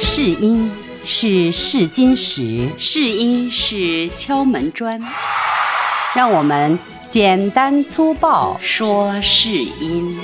试音是试金石，试音是敲门砖，让我们简单粗暴。说试音。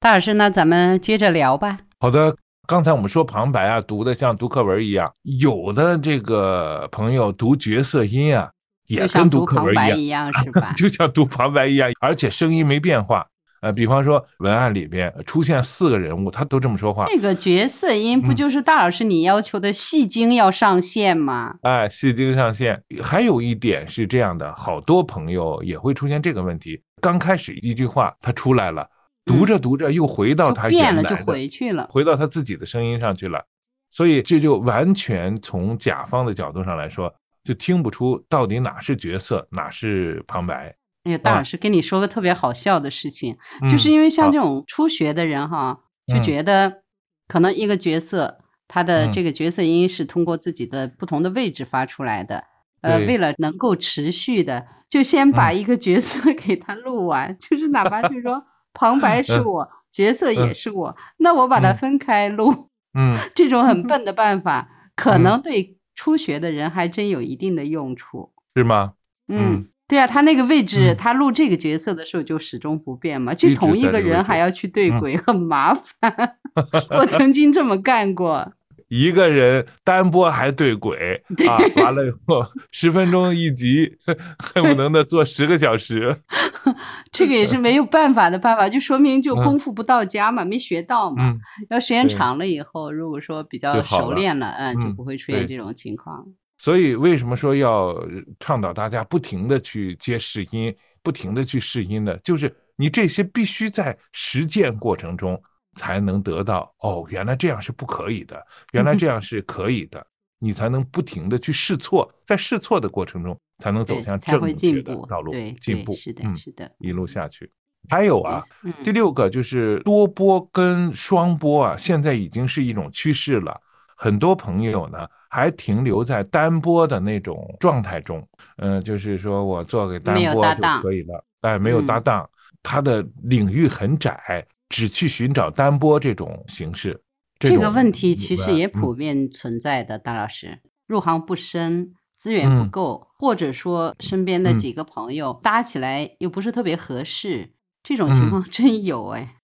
大老师，那咱们接着聊吧。好的，刚才我们说旁白啊，读的像读课文一样，有的这个朋友读角色音啊，也像跟读读旁课文一白一样，是吧？就像读旁白一样，而且声音没变化。呃，比方说文案里边出现四个人物，他都这么说话，这个角色音不嗯就是大老师你要求的戏精要上线吗？哎，戏精上线。还有一点是这样的，好多朋友也会出现这个问题。刚开始一句话他出来了，读着读着又回到就他变了，就原来的，回去了。回到他自己的声音上去了，所以这就完全从甲方的角度上来说，就听不出到底哪是角色，哪是旁白。哎呀，大啊老师跟你说个特别好笑的事情，嗯就是因为像这种初学的人哈，就嗯。觉得可能一个角色他的嗯。这个角色音是通过自己的不同的位置发出来的。呃，为了能够持续的，就先把嗯。一个角色 给他录完，就是哪怕就是说 旁白是嗯。我，角色也嗯。是我，那我把它嗯。分开录，嗯，这种很笨的办法，可嗯。能对初学的人还真有一定的用处。是吗？嗯嗯，对啊，他那个位置，嗯他录这个角色的时候就始终不变嘛，就同一个人还要去对嗯轨，很麻烦。我曾经这么干过，一个人单播还对轨啊，完了以后 十分钟一集，恨不能的做十个小时。这个也是没有办法的办法，就说明就嗯功夫不到家嘛，没学到嘛。嗯，要时间长了以后，如果说比较熟练了，嗯，就嗯不会出现这种情况。所以为什么说要倡导大家不停的去接试音，不停的去试音呢？就是你这些必须在实践过程中才能得到哦，原来这样是不可以的，原来这样是可以的，你才能不停的去试错，在试错的过程中才能走，向正确。的道路对，，进步，是的，嗯，是的，一路下去。还有啊，嗯，第六个就是多播跟双播啊，现在已经是一种趋势了。很多朋友呢还停留在单播的那种状态中，嗯、就是说我做给单播就可以了，哎，没有搭嗯档，他的领域很窄，只去寻找单播这种形式。这个问题其实也嗯普遍存在的，大老师。入行不深，资源不嗯够，或者说身边的嗯几个朋友搭起来又不是特别合适，这种情嗯况真有哎。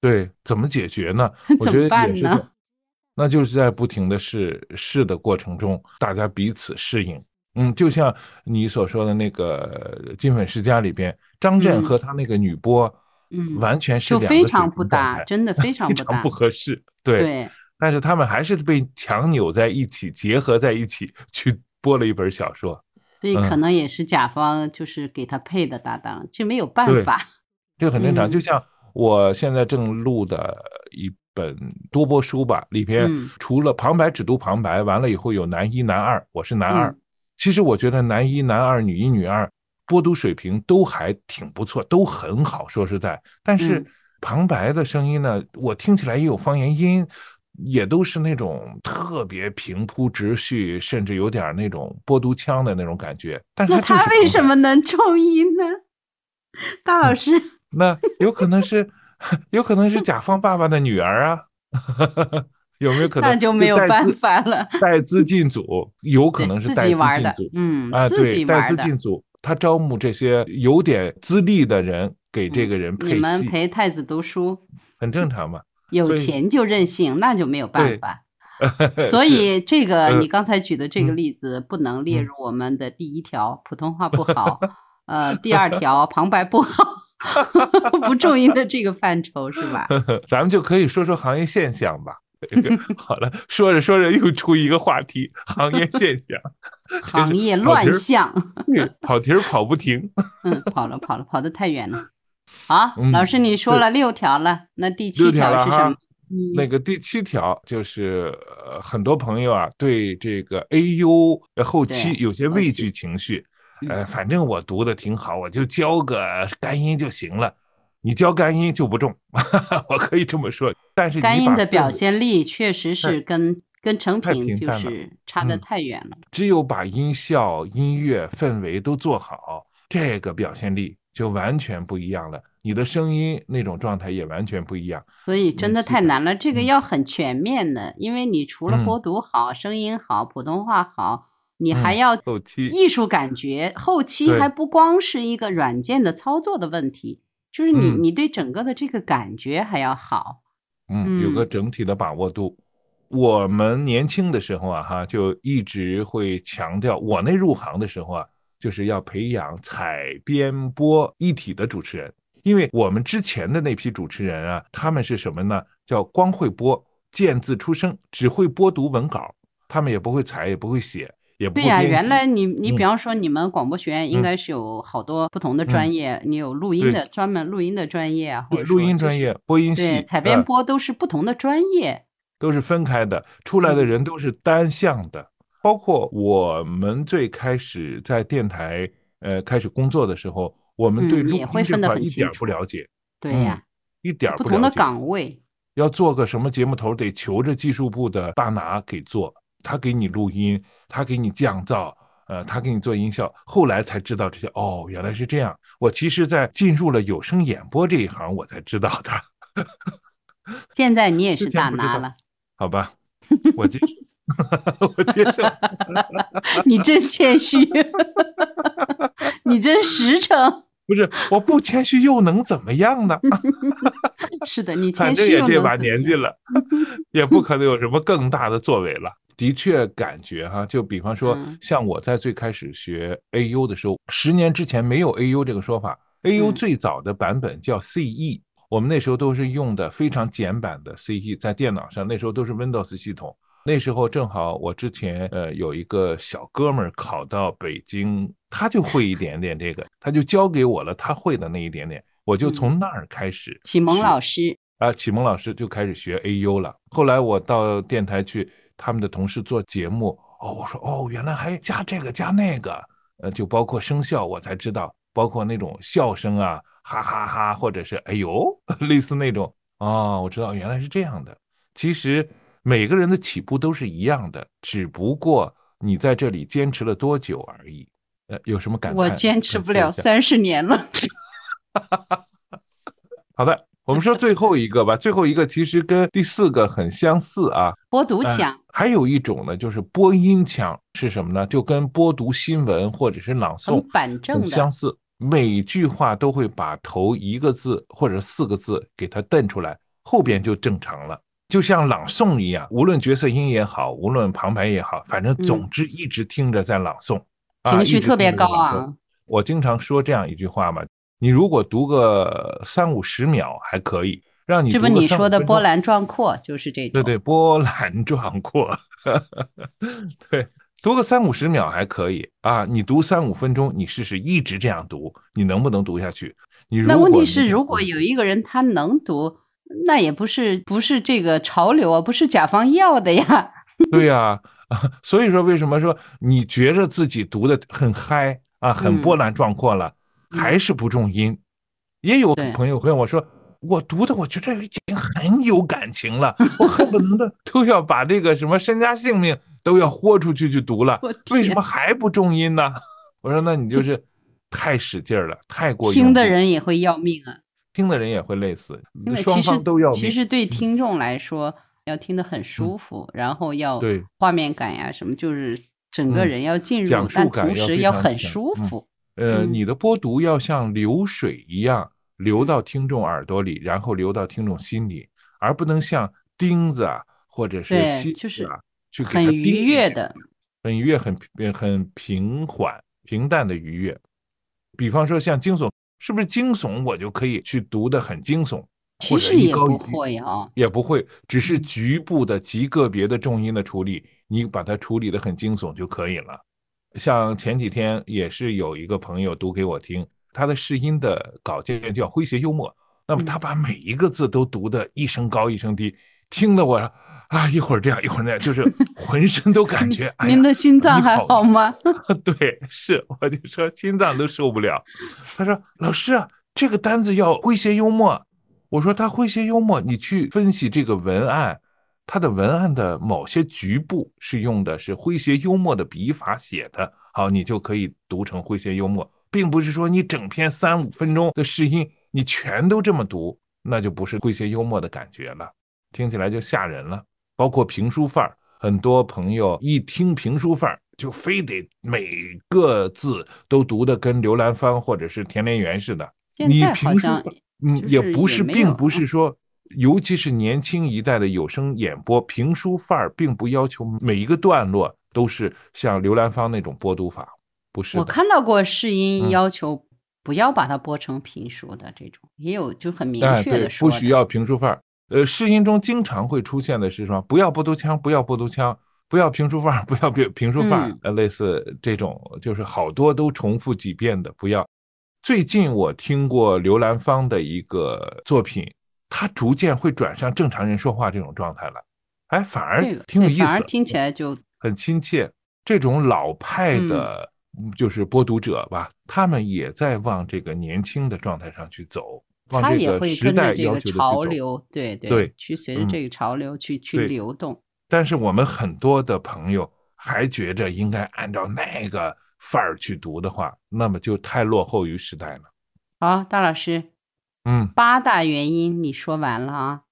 对，怎么解决呢？我怎么觉得办呢那就是在不停的试试的过程中，大家彼此适应。嗯，就像你所说的那个《金粉世家》里边，张震嗯和他那个女播，嗯完全是就非两个水常不搭，真的非常不搭非常不。合适。对，对，但是他们还是被强扭在一起，结合在一起去播了一本小说。所以可嗯能也是甲方就是给他配的搭档，这没有办法。这个很正常。嗯就像我现在正录的一本多播书吧，里边嗯除了旁白只读旁白，完了以后有男一、男二，我是男二。嗯其实我觉得男一、男二、女一、女二播读水平都还挺不错，都很好。说实在，但是嗯旁白的声音呢，我听起来也有方言音。也都是那种特别平铺直叙，甚至有点那种播读腔的那种感觉。但是他为什么能中音呢？大老师，那有可能是，有可能是甲方爸爸的女儿啊，有没有可能？那就没有办法了。带资进组，有可能是带资进组，嗯，啊，自对，带资。进组，他招募这些有点资历的人给这嗯个人你配戏，们陪太子读书，很正常嘛。有钱就任性，那就没有办法。所以这个嗯你刚才举的这个嗯例子不能列嗯入我们的第一条，普通话不好，呃，第二条旁白不好，不重音的这个范畴是吧？咱们就可以说说行业现象吧。这个好了，说着说着又出一个话题，行业现象，行业乱象，对跑题儿跑不停。嗯，跑了跑了，跑得太远了。好，嗯老师你说了六条了，那第七条是什么？嗯那个第七条就是，呃，很多朋友啊对这个 AU 呃后期有些畏惧情绪，呃，嗯反正我读的挺好，我就教个干音就行了。你教干音就不中，我可以这么说。但是干音的表现力确实是跟跟成品就是差得嗯太远了。只有把音效、音乐、氛围都做好，这个表现力就完全不一样了。你的声音那种状态也完全不一样。所以真的太难了，这个嗯要很全面的，因为你除了嗯播读好、声音好、普通话好，你还嗯要后期艺术感觉，后期还不光是一个软件的操作的问题，就是你嗯你对整个的这个感觉还要好。嗯，有个嗯整体的把握度。我们年轻的时候啊，哈，就一直会强调，我那入行的时候啊，就是要培养采编播一体的主持人，因为我们之前的那批主持人啊，他们是什么呢？叫光会播，见字出声，只会播读文稿，他们也不会采，也不会写，也不对呀、原来你你嗯比方说你们广播学院应嗯该是有好多不同的专业，你有录音对的专门录音的专业啊，或对录音专业、播音系对，采编呃播都是不同的专业。都是分开的，出来的嗯人都是单向的。包括我们最开始在电台呃开始工作的时候，我们对嗯录音这块一点儿不了解，对呀、一点儿不同的。岗位。要做个什么节目头，得求着技术部的大拿给做，他给你录音，他给你降噪，呃，他给你做音效。后来才知道这些，哦，原来是这样。我其实，在进入了有声演播这一行，我才知道的。现在你也是大拿了，好吧，我接受，我接受。你真谦虚，你真实诚。不是，我不谦虚又能怎么样呢？是的，你反谦虚又正也这把？年纪了，也不可能有什么更大的作为了。的确，感觉哈，就比方说嗯，像我在最开始学 AU 的时候，十年之前没有 AU 这个说法，AU 嗯。最早的版本叫 CE，我们那时候都是用的非常简版的 CE，在电脑上，那时候都是 Windows 系统。那时候正好我之前呃有一个小哥们儿考到北京，他就会一点点这个，他就教给我了他会的那一点点，我就嗯。从那儿开始启蒙老师，啊，启蒙老师就开始学 AU 了。后来我到电台去，他们的同事做节目，哦，我说哦，原来还加这个加那个，呃，就包括声效，我才知道，包括那种笑声啊，哈哈哈，或者是哎呦，类似那种，哦，我知道原来是这样的。其实每个人的起步都是一样的，只不过你在这里坚持了多久而已。呃，有什么感叹？我坚持不了三十年了。好的，我们说最后一个吧。最后一个其实跟第四个很相似啊。播读呃，还有一种呢，就是播音腔是什么呢？就跟播读新闻或者是朗诵很板正很相，似，每句话都会把头一个字或者四个字给它瞪出来，后边就正常了。就像朗诵一样，无论角色音也好，无论旁白也好，反正嗯总之一直听着在朗诵，啊情绪特别高听着在朗诵昂。我经常说这样一句话嘛，你如果读个三五十秒还可以，让你这不你说的波澜壮阔就是这种。对对，波澜壮阔，对，读个三五十秒还可以啊。你读三五分钟，你试试一直这样读，你能不能读下去？那问题是，如果有一个人他能读，那也不是不是这个潮流啊，不是甲方要的呀。对呀、所以说为什么说你觉着自己读的很嗨啊，很嗯波澜壮阔了，还是不重音？也有朋友问我说。我读的，我觉得已经很有感情了，我恨不得 都要把这个什么身家性命都要豁出去去读了，为什么还不重音呢？我说，那你就是太使劲儿了，太过听的人也会要命啊，听的人也会累死，因为双方都要其实对听众来说，要听得很舒服，然后要对画面感呀什么，就是整个嗯人要进入，讲述但同时要很舒服。呃，嗯你的播读要像流水一样流到听众耳朵里，然后流到听众心里，而不能像钉子啊或者是对锡就是去给很愉悦的，很愉悦、很平很平缓、平淡的愉悦。比方说像惊悚，是不是惊悚我就可以去读的很惊悚？其实也不会啊。也不会，只是嗯局部的极个别的重音的处理，你把它处理的很惊悚就可以了。像前几天也是有一个朋友读给我听，他的试音的稿件叫诙谐幽默，那么他嗯把每一个字都读的一声高一声低，听得我啊一会儿这样一会儿那样，就是 浑身都感觉哎您的心脏还好好吗？对，是，我就说心脏都受不了。他说：“老师啊，这个单子要诙谐幽默。”我说：“他诙谐幽默，你去分析这个文案，它的文案的某些局部是用的是诙谐幽默的笔法写的，好，你就可以读成诙谐幽默，并不是说你整篇三五分钟的试音你全都这么读，那就不是诙谐幽默的感觉了，听起来就吓人了。包括评书范儿，很多朋友一听评书范儿，就非得每个字都读的跟刘兰芳或者是田连元似的。你评书范，嗯，也不是，并不是说，尤其是年轻一代的有声演播评书范儿，并不要求每一个段落都是像刘兰芳那种播读法，不是。我看到过试音要求不要把它播成评书的这种，也有就很明确的说，不需要评书范儿。呃，试音中经常会出现的是什么，不要播读腔，不要播读腔，不要评书范儿，不要评评书范儿，呃，类似这种，就是好多都重复几遍的，不要。最近我听过刘兰芳的一个作品，她逐渐会转向正常人说话这种状态了，哎，反而挺有意思，反而听起来就很亲切。这种老派的，就是播读者吧，他们也在往这个年轻的状态上去走。他也会跟着这个潮流，对对，去随着这个潮流去去流动。但是我们很多的朋友还觉着应该按照那个范儿去读的话，那么就太落后于时代了。好，大老师，嗯，八大原因你说完了啊？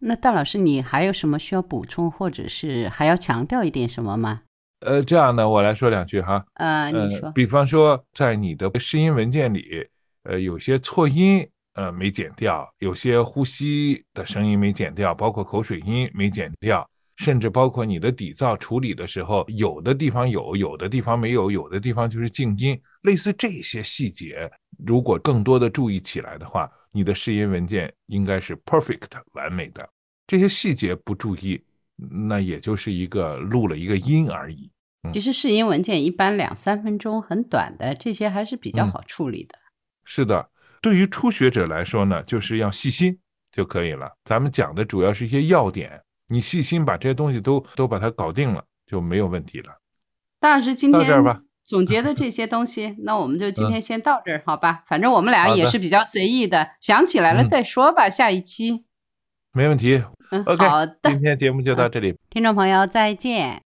那大老师你还有什么需要补充，或者是还要强调一点什么吗？呃，这样呢，我来说两句哈。呃，你说，比方说在你的试音文件里，呃，有些错音。呃，没剪掉，有些呼吸的声音没剪掉，包括口水音没剪掉，甚至包括你的底噪处理的时候，有的地方有，有的地方没有，有的地方就是静音，类似这些细节，如果更多的注意起来的话，你的试音文件应该是 perfect 完美的。这些细节不注意，那也就是一个录了一个音而已。其实试音文件一般两三分钟，很短的，这些还是比较好处理的。是的。对于初学者来说呢，就是要细心就可以了。咱们讲的主要是一些要点，你细心把这些东西都都把它搞定了，就没有问题了。大师今天总结的 这些东西，那我们就今天先到这儿，好吧？反正我们俩也是比较随意的，想起来了再说吧。下一期没问题。嗯，好的，今天节目就到这里，听众朋友再见。